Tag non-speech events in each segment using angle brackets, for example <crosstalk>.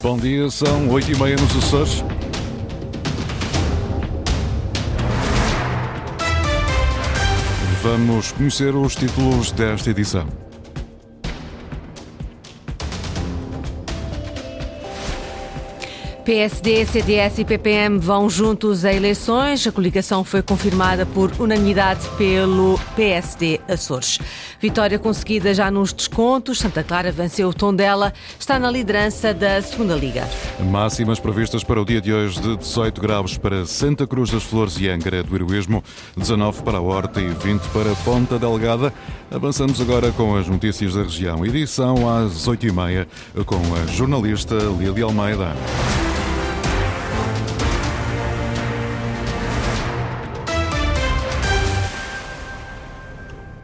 Bom dia, são oito e meia nos Açores. Vamos conhecer os títulos desta edição. PSD, CDS e PPM vão juntos a eleições. A coligação foi confirmada por unanimidade pelo PSD Açores. Vitória conseguida já nos descontos. Santa Clara venceu o Tondela, está na liderança da Segunda Liga. Máximas previstas para o dia de hoje de 18 graus para Santa Cruz das Flores e Angra do Heroísmo, 19 para a Horta e 20 para Ponta Delgada. Avançamos agora com as notícias da região. Edição às 8h30 com a jornalista Lília Almeida.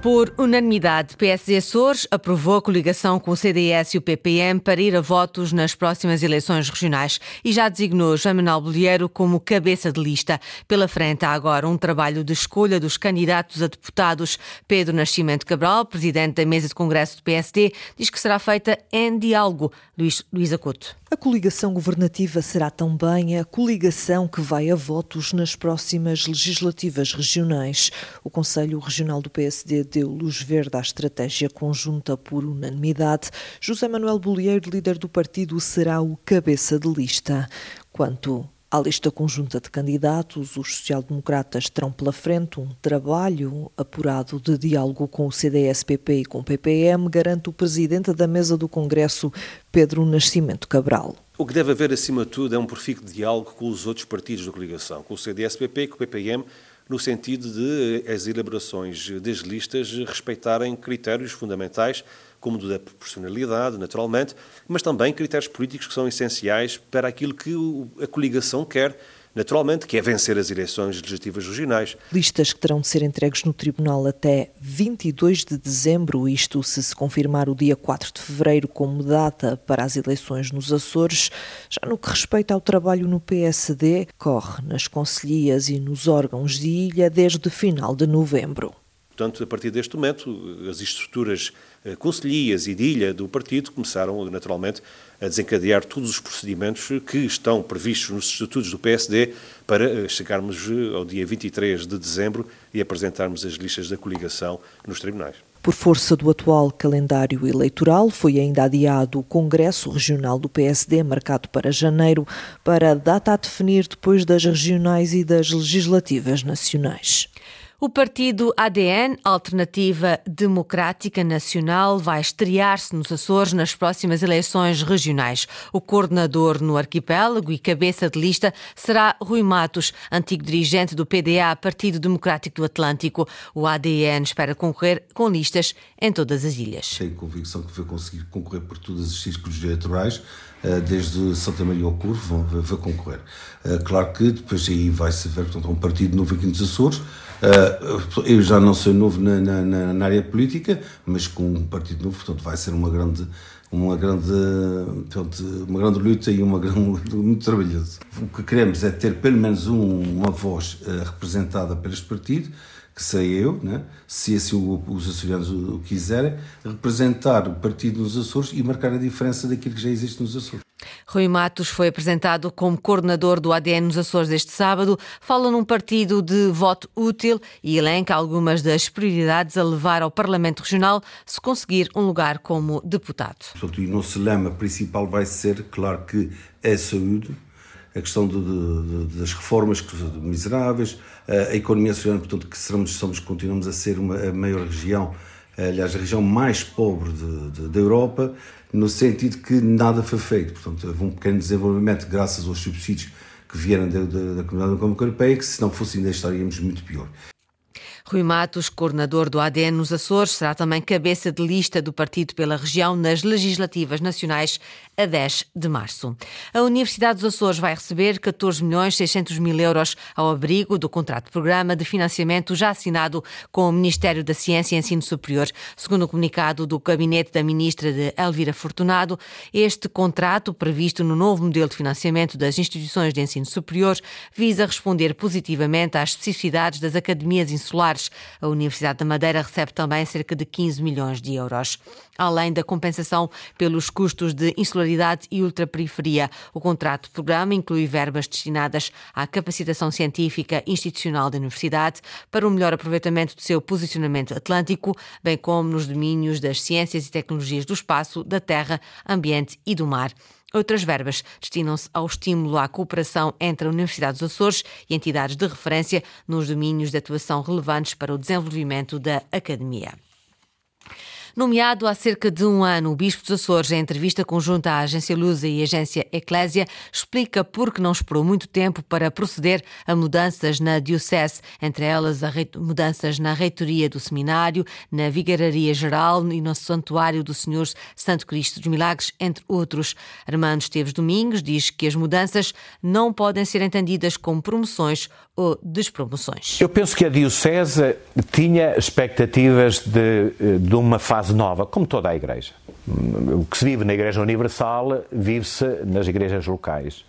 Por unanimidade, PSD Açores aprovou a coligação com o CDS e o PPM para ir a votos nas próximas eleições regionais e já designou João Manuel Bolheiro como cabeça de lista. Pela frente há agora um trabalho de escolha dos candidatos a deputados. Pedro Nascimento Cabral, presidente da mesa de congresso do PSD, diz que será feita em diálogo. Luís, Luís Acuto. A coligação governativa será também a coligação que vai a votos nas próximas legislativas regionais. O Conselho Regional do PSD deu luz verde à estratégia conjunta por unanimidade. José Manuel Bolieiro, líder do partido, será o cabeça de lista. Quanto à lista conjunta de candidatos, os social-democratas terão pela frente um trabalho apurado de diálogo com o CDS-PP e com o PPM, garante o presidente da mesa do Congresso, Pedro Nascimento Cabral. O que deve haver, acima de tudo, é um perfil de diálogo com os outros partidos da coligação, com o CDS-PP e com o PPM, no sentido de as elaborações das listas respeitarem critérios fundamentais como o da proporcionalidade, naturalmente, mas também critérios políticos que são essenciais para aquilo que a coligação quer naturalmente, que é vencer as eleições legislativas regionais. Listas que terão de ser entregues no Tribunal até 22 de dezembro, isto se se confirmar o dia 4 de fevereiro como data para as eleições nos Açores. Já no que respeita ao trabalho no PSD, corre nas conselhias e nos órgãos de ilha desde final de novembro. Portanto, a partir deste momento, as estruturas eh, conselhias e de ilha do partido começaram, naturalmente, a desencadear todos os procedimentos que estão previstos nos estatutos do PSD para eh, chegarmos eh, ao dia 23 de dezembro e apresentarmos as listas da coligação nos tribunais. Por força do atual calendário eleitoral, foi ainda adiado o Congresso Regional do PSD, marcado para janeiro, para a data a definir depois das regionais e das legislativas nacionais. O partido ADN, Alternativa Democrática Nacional, vai estrear-se nos Açores nas próximas eleições regionais. O coordenador no arquipélago e cabeça de lista será Rui Matos, antigo dirigente do PDA, Partido Democrático do Atlântico. O ADN espera concorrer com listas em todas as ilhas. Tenho convicção que vai conseguir concorrer por todos os círculos eleitorais eh, desde Santa Maria ao Curvo, vão concorrer. Eh, claro que depois aí vai-se ver portanto, um partido novo aqui nos Açores, eu já não sou novo na, na, na, área política, mas com um partido novo, portanto, vai ser uma grande, uma grande, portanto, uma grande luta e uma grande, <laughs> muito trabalhoso. O que queremos é ter pelo menos um, uma voz uh, representada por este partido, que sei eu, né? se assim os açorianos o quiserem, representar o partido nos Açores e marcar a diferença daquilo que já existe nos Açores. Rui Matos foi apresentado como coordenador do ADN nos Açores este sábado, fala num partido de voto útil e elenca algumas das prioridades a levar ao Parlamento Regional se conseguir um lugar como deputado. Portanto, o nosso lema principal vai ser, claro que é saúde, a questão de, de, de, das reformas miseráveis, a economia açoriana, portanto, que seremos, somos, continuamos a ser uma, a maior região aliás, a região mais pobre da Europa, no sentido que nada foi feito. Portanto, houve um pequeno desenvolvimento graças aos subsídios que vieram da, da, da Comunidade Económica Europeia, que se não fosse ainda estaríamos muito pior. Rui Matos, coordenador do ADN nos Açores, será também cabeça de lista do partido pela região nas legislativas nacionais a 10 de março. A Universidade dos Açores vai receber 14 milhões 600 mil euros ao abrigo do contrato de programa de financiamento já assinado com o Ministério da Ciência e Ensino Superior. Segundo o comunicado do gabinete da ministra de Elvira Fortunado, este contrato, previsto no novo modelo de financiamento das instituições de ensino superior, visa responder positivamente às especificidades das academias insulares A Universidade da Madeira recebe também cerca de 15 milhões de euros. Além da compensação pelos custos de insularidade e ultraperiferia, o contrato de programa inclui verbas destinadas à capacitação científica institucional da universidade para o melhor aproveitamento do seu posicionamento atlântico, bem como nos domínios das ciências e tecnologias do espaço, da terra, ambiente e do mar. Outras verbas destinam-se ao estímulo à cooperação entre a Universidade dos Açores e entidades de referência nos domínios de atuação relevantes para o desenvolvimento da academia. Nomeado há cerca de um ano, o Bispo dos Açores, em entrevista conjunta à Agência Lusa e à Agência Eclésia, explica por que não esperou muito tempo para proceder a mudanças na Diocese, entre elas mudanças na reitoria do seminário, na Vigararia Geral e no Santuário do Senhor Santo Cristo dos Milagres, entre outros. Armando Esteves Domingos diz que as mudanças não podem ser entendidas como promoções ou despromoções. Eu penso que a Diocese tinha expectativas de, de uma fase nova, como toda a Igreja. O que se vive na Igreja Universal vive-se nas igrejas locais.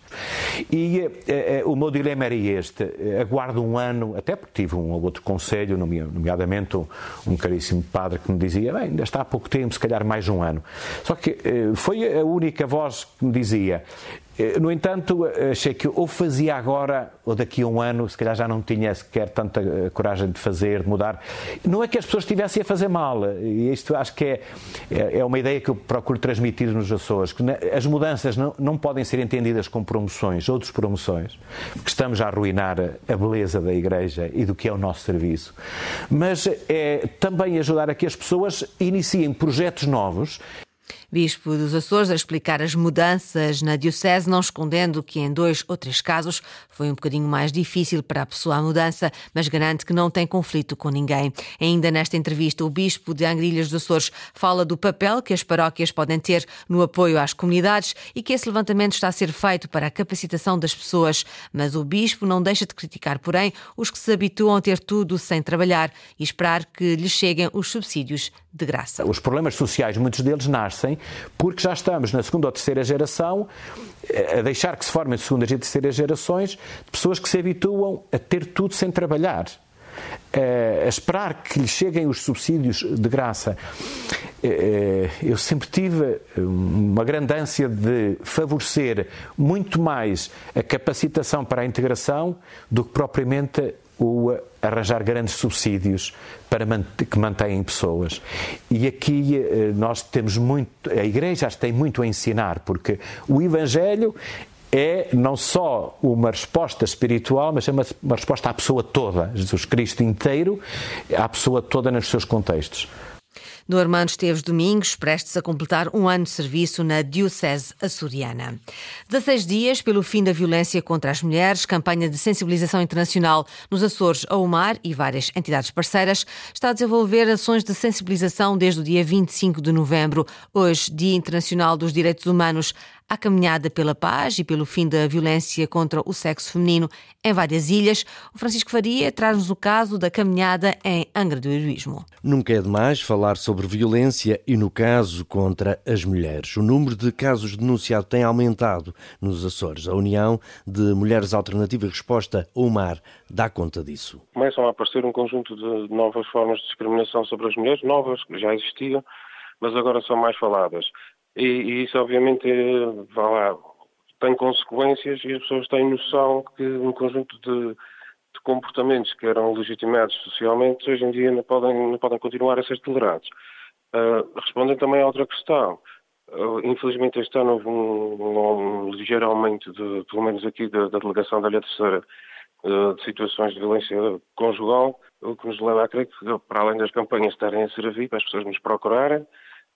E eh, eh, o meu dilema era este: aguardo um ano, até porque tive um ou outro conselho, nomeadamente um, um caríssimo padre que me dizia: bem, ainda está há pouco tempo, se calhar mais um ano. Só que eh, foi a única voz que me dizia: eh, no entanto, achei que ou fazia agora ou daqui a um ano, se calhar já não tinha sequer tanta eh, coragem de fazer, de mudar. Não é que as pessoas estivessem a fazer mal, e isto acho que é, é, é uma ideia que eu procuro transmitir nos Açores, que as mudanças não, não podem ser entendidas como promoções ou despromoções, porque estamos a arruinar a beleza da Igreja e do que é o nosso serviço, mas é também ajudar a que as pessoas iniciem projetos novos Bispo dos Açores a explicar as mudanças na Diocese, não escondendo que em dois ou três casos foi um bocadinho mais difícil para a pessoa a mudança, mas garante que não tem conflito com ninguém. Ainda nesta entrevista, o Bispo de Angrilhas dos Açores fala do papel que as paróquias podem ter no apoio às comunidades e que esse levantamento está a ser feito para a capacitação das pessoas. Mas o Bispo não deixa de criticar, porém, os que se habituam a ter tudo sem trabalhar e esperar que lhes cheguem os subsídios de graça. Os problemas sociais, muitos deles nascem porque já estamos na segunda ou terceira geração eh, a deixar que se formem segundas e terceiras gerações de pessoas que se habituam a ter tudo sem trabalhar. Eh, a esperar que lhes cheguem os subsídios de graça. Eh, eu sempre tive uma grande ânsia de favorecer muito mais a capacitação para a integração do que propriamente o arranjar grandes subsídios para que mantêm pessoas. E aqui eh, nós temos muito, a Igreja tem muito a ensinar, porque o Evangelho é não só uma resposta espiritual, mas é uma, uma resposta à pessoa toda, Jesus Cristo inteiro, à pessoa toda nos seus contextos no Armando Esteves Domingos, prestes a completar um ano de serviço na Diocese Açoriana. 16 dias pelo fim da violência contra as mulheres, campanha de sensibilização internacional nos Açores, ao mar e várias entidades parceiras, está a desenvolver ações de sensibilização desde o dia 25 de novembro, hoje, Dia Internacional dos Direitos Humanos à caminhada pela paz e pelo fim da violência contra o sexo feminino em várias ilhas. O Francisco Faria traz-nos o caso da caminhada em Angra do Heroísmo. Nunca é demais falar sobre violência e no caso contra as mulheres. O número de casos denunciados tem aumentado nos Açores. A União de Mulheres Alternativa e Resposta ao Mar dá conta disso. Começam a aparecer um conjunto de novas formas de discriminação sobre as mulheres, novas, que já existiam, mas agora são mais faladas. E, e isso, obviamente, lá, tem consequências e as pessoas têm noção que um conjunto de, de, comportamentos que eram legitimados socialmente, hoje em dia não podem, não podem continuar a ser tolerados. Uh, respondem também a outra questão. Uh, infelizmente, este ano houve um, um, um ligeiro aumento, de, pelo menos aqui, da, da delegação da Ilha Terceira, uh, de situações de violência conjugal, o que nos leva a crer que, para além das campanhas estarem a servir para as pessoas nos procurarem, ah,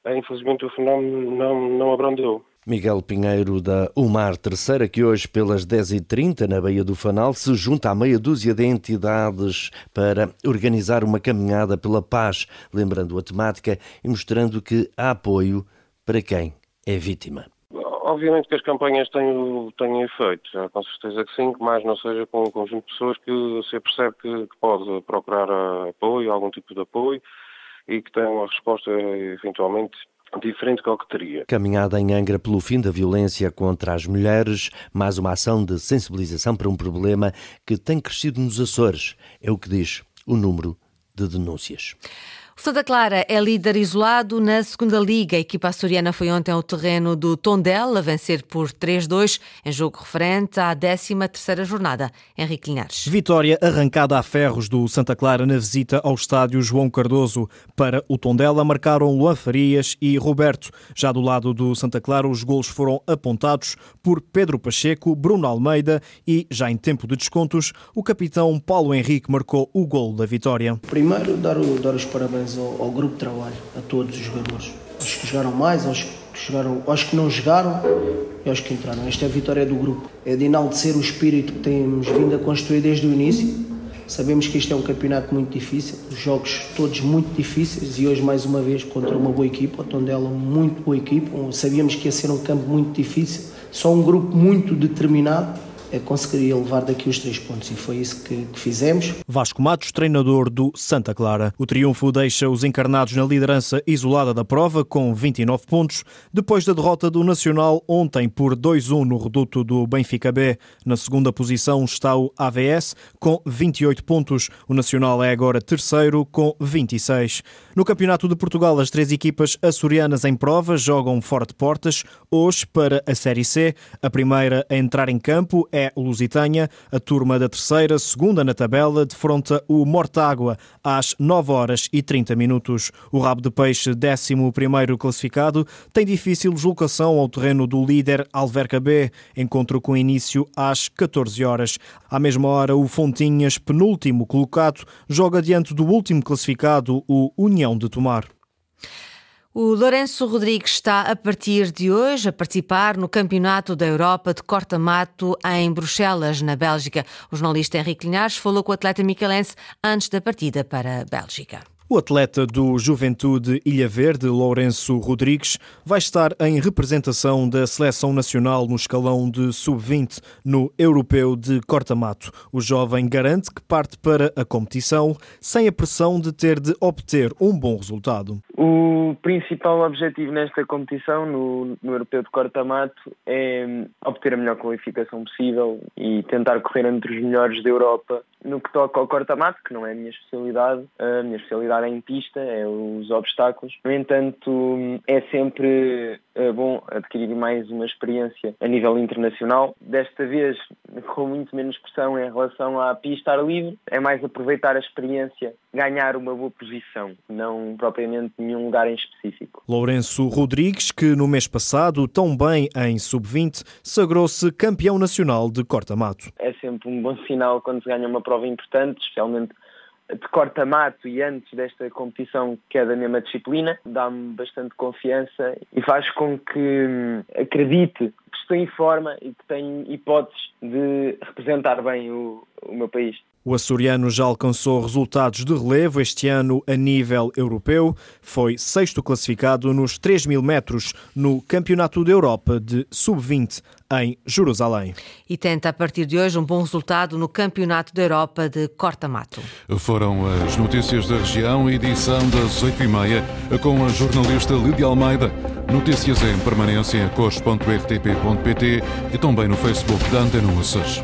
infelizmente o fenómeno não, não abrandou. Miguel Pinheiro da Umar Terceira, que hoje pelas 10h30 na Baía do Fanal se junta à meia dúzia de entidades para organizar uma caminhada pela paz, lembrando a temática e mostrando que há apoio para quem é vítima. Obviamente que as campanhas têm, têm efeito, com certeza que sim, que mais não seja com um conjunto de pessoas que se percebe que, que pode procurar apoio, algum tipo de apoio, e que tem uma resposta eventualmente diferente do que teria. Caminhada em Angra pelo fim da violência contra as mulheres, mais uma ação de sensibilização para um problema que tem crescido nos Açores, é o que diz o número de denúncias. O Santa Clara é líder isolado na segunda Liga. A equipa açoriana foi ontem ao terreno do Tondela a vencer por 3-2 em jogo referente à 13ª jornada. Henrique Linhares. Vitória arrancada a ferros do Santa Clara na visita ao estádio João Cardoso. Para o Tondela marcaram Luan Farias e Roberto. Já do lado do Santa Clara os golos foram apontados por Pedro Pacheco, Bruno Almeida e, já em tempo de descontos, o capitão Paulo Henrique marcou o gol da vitória. Primeiro, dar, o, dar os parabéns parabéns ao, ao, grupo de trabalho, a todos os jogadores. Aos que jogaram mais, aos que, jogaram, aos que não jogaram e aos que entraram. Esta é a vitória do grupo. É de enaltecer o espírito que temos vindo a construir desde o início. Sabemos que este é um campeonato muito difícil, os jogos todos muito difíceis e hoje mais uma vez contra uma boa equipa, o Tondela muito boa equipa. Sabíamos que ia ser um campo muito difícil, só um grupo muito determinado conseguiria levar daqui os três pontos e foi isso que, que, fizemos. Vasco Matos, treinador do Santa Clara. O triunfo deixa os encarnados na liderança isolada da prova com 29 pontos, depois da derrota do Nacional ontem por 2-1 no reduto do Benfica B. Na segunda posição está o AVS com 28 pontos. O Nacional é agora terceiro com 26. No Campeonato de Portugal, as três equipas açorianas em prova jogam fora de portas hoje para a Série C. A primeira a entrar em campo é é Lusitânia. A turma da terceira, segunda na tabela, defronta o Mortágua às 9 horas e 30 minutos. O Rabo de Peixe, 11 primeiro classificado, tem difícil deslocação ao terreno do líder Alverca B. Encontro com início às 14 horas. À mesma hora, o Fontinhas, penúltimo colocado, joga diante do último classificado, o União de Tomar. O Lourenço Rodrigues está a partir de hoje a participar no Campeonato da Europa de corta-mato em Bruxelas, na Bélgica. O jornalista Henrique Linhares falou com o atleta micalense antes da partida para a Bélgica. O atleta do Juventude Ilha Verde, Lourenço Rodrigues, vai estar em representação da seleção nacional no escalão de sub-20 no Europeu de Corta-Mato. O jovem garante que parte para a competição sem a pressão de ter de obter um bom resultado. O principal objetivo nesta competição, no, no Europeu de Corta-Mato, é obter a melhor qualificação possível e tentar correr entre os melhores da Europa no que toca ao corta-mato, que não é a minha especialidade, a minha especialidade é em pista, é os obstáculos. No entanto, é sempre é bom adquirir mais uma experiência a nível internacional. Desta vez, <laughs> com muito menos pressão em relação à pista ar livre, é mais aproveitar a experiência, ganhar uma boa posição, não propriamente nenhum lugar em específico. Lourenço Rodrigues, que no mês passado, tão bem em sub-20, sagrou-se campeão nacional de corta-mato. É sempre um bom sinal quando se ganha uma prova importante, especialmente de corta-mato e antes desta competição que é da mesma disciplina, dá-me bastante confiança e faz com que hum, acredite que estou em forma e que tenho hipóteses de representar bem o, o meu país. O açoriano já alcançou resultados de relevo este ano a nível europeu. Foi sexto classificado nos 3 mil metros no Campeonato da Europa de Sub-20 em Jerusalém. E tenta a partir de hoje um bom resultado no Campeonato da Europa de Corta-Mato. Foram as notícias da região, edição das 8h30, com a jornalista Lídia Almeida. Notícias em permanência em cores.rtp.pt e também no Facebook da Antena Açores.